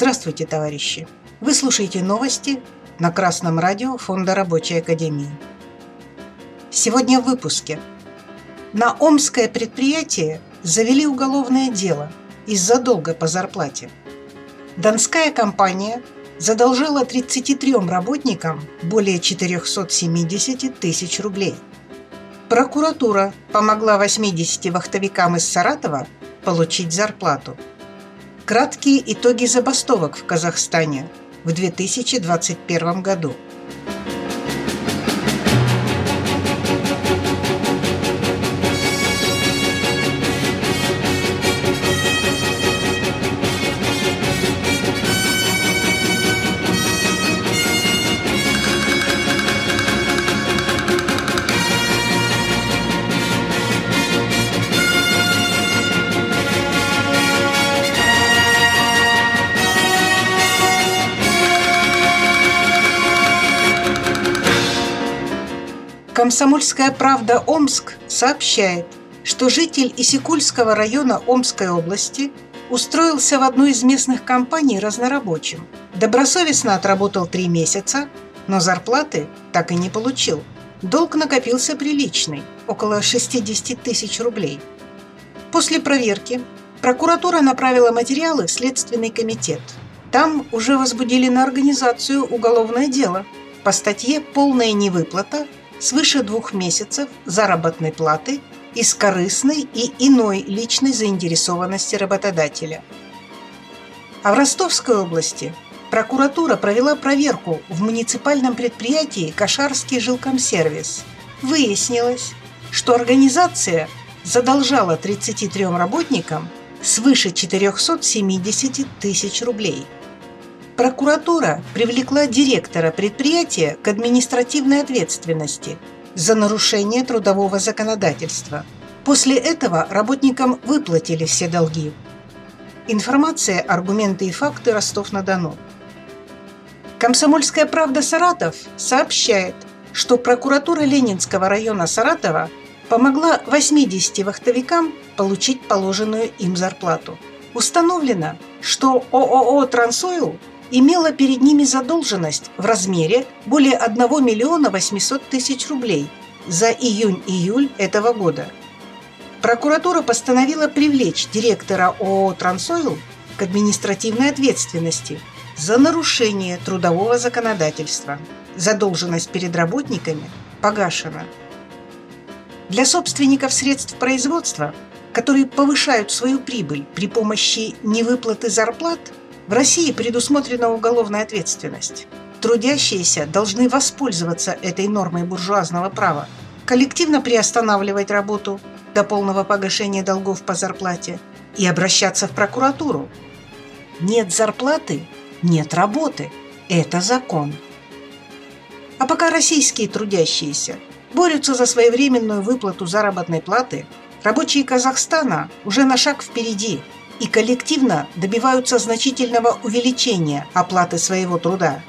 Здравствуйте, товарищи! Вы слушаете новости на Красном радио Фонда Рабочей Академии. Сегодня в выпуске. На Омское предприятие завели уголовное дело из-за долга по зарплате. Донская компания задолжала 33 работникам более 470 тысяч рублей. Прокуратура помогла 80 вахтовикам из Саратова получить зарплату – Краткие итоги забастовок в Казахстане в 2021 году – Комсомольская правда Омск сообщает, что житель Исикульского района Омской области устроился в одну из местных компаний разнорабочим. Добросовестно отработал три месяца, но зарплаты так и не получил. Долг накопился приличный – около 60 тысяч рублей. После проверки прокуратура направила материалы в Следственный комитет. Там уже возбудили на организацию уголовное дело по статье «Полная невыплата свыше двух месяцев заработной платы из корыстной и иной личной заинтересованности работодателя. А в Ростовской области прокуратура провела проверку в муниципальном предприятии «Кошарский жилкомсервис». Выяснилось, что организация задолжала 33 работникам свыше 470 тысяч рублей – Прокуратура привлекла директора предприятия к административной ответственности за нарушение трудового законодательства. После этого работникам выплатили все долги. Информация, аргументы и факты Ростов-на-Дону. Комсомольская правда Саратов сообщает, что прокуратура Ленинского района Саратова помогла 80 вахтовикам получить положенную им зарплату. Установлено, что ООО «Трансойл» имела перед ними задолженность в размере более 1 миллиона 800 тысяч рублей за июнь-июль этого года. Прокуратура постановила привлечь директора ООО «Трансойл» к административной ответственности за нарушение трудового законодательства. Задолженность перед работниками погашена. Для собственников средств производства, которые повышают свою прибыль при помощи невыплаты зарплат – в России предусмотрена уголовная ответственность. Трудящиеся должны воспользоваться этой нормой буржуазного права, коллективно приостанавливать работу до полного погашения долгов по зарплате и обращаться в прокуратуру. Нет зарплаты – нет работы. Это закон. А пока российские трудящиеся борются за своевременную выплату заработной платы, рабочие Казахстана уже на шаг впереди – и коллективно добиваются значительного увеличения оплаты своего труда.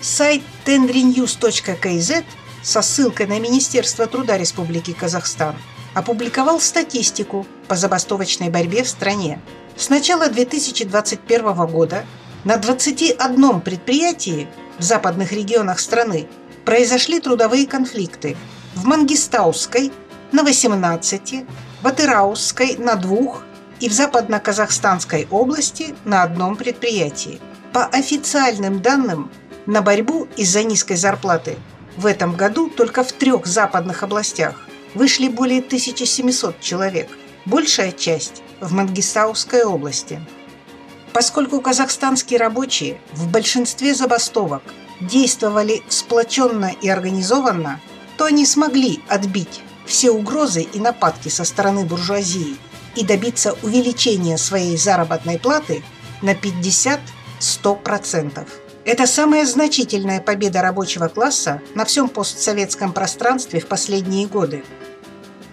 Сайт tendrynews.kz со ссылкой на Министерство труда Республики Казахстан опубликовал статистику по забастовочной борьбе в стране. С начала 2021 года на 21 предприятии в западных регионах страны произошли трудовые конфликты. В Мангистауской на 18, в Атыраусской на двух, и в Западно-Казахстанской области на одном предприятии. По официальным данным, на борьбу из-за низкой зарплаты в этом году только в трех западных областях вышли более 1700 человек, большая часть в Мангистауской области. Поскольку казахстанские рабочие в большинстве забастовок действовали сплоченно и организованно, то они смогли отбить все угрозы и нападки со стороны буржуазии и добиться увеличения своей заработной платы на 50-100%. Это самая значительная победа рабочего класса на всем постсоветском пространстве в последние годы.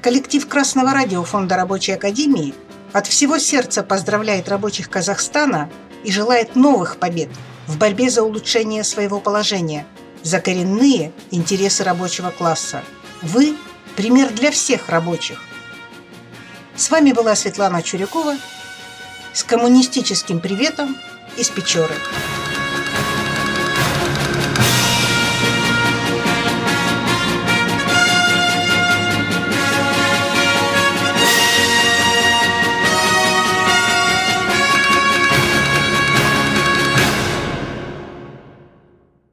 Коллектив Красного радио Фонда Рабочей Академии от всего сердца поздравляет рабочих Казахстана и желает новых побед в борьбе за улучшение своего положения, за коренные интересы рабочего класса. Вы – пример для всех рабочих. С вами была Светлана Чурякова с коммунистическим приветом из Печоры.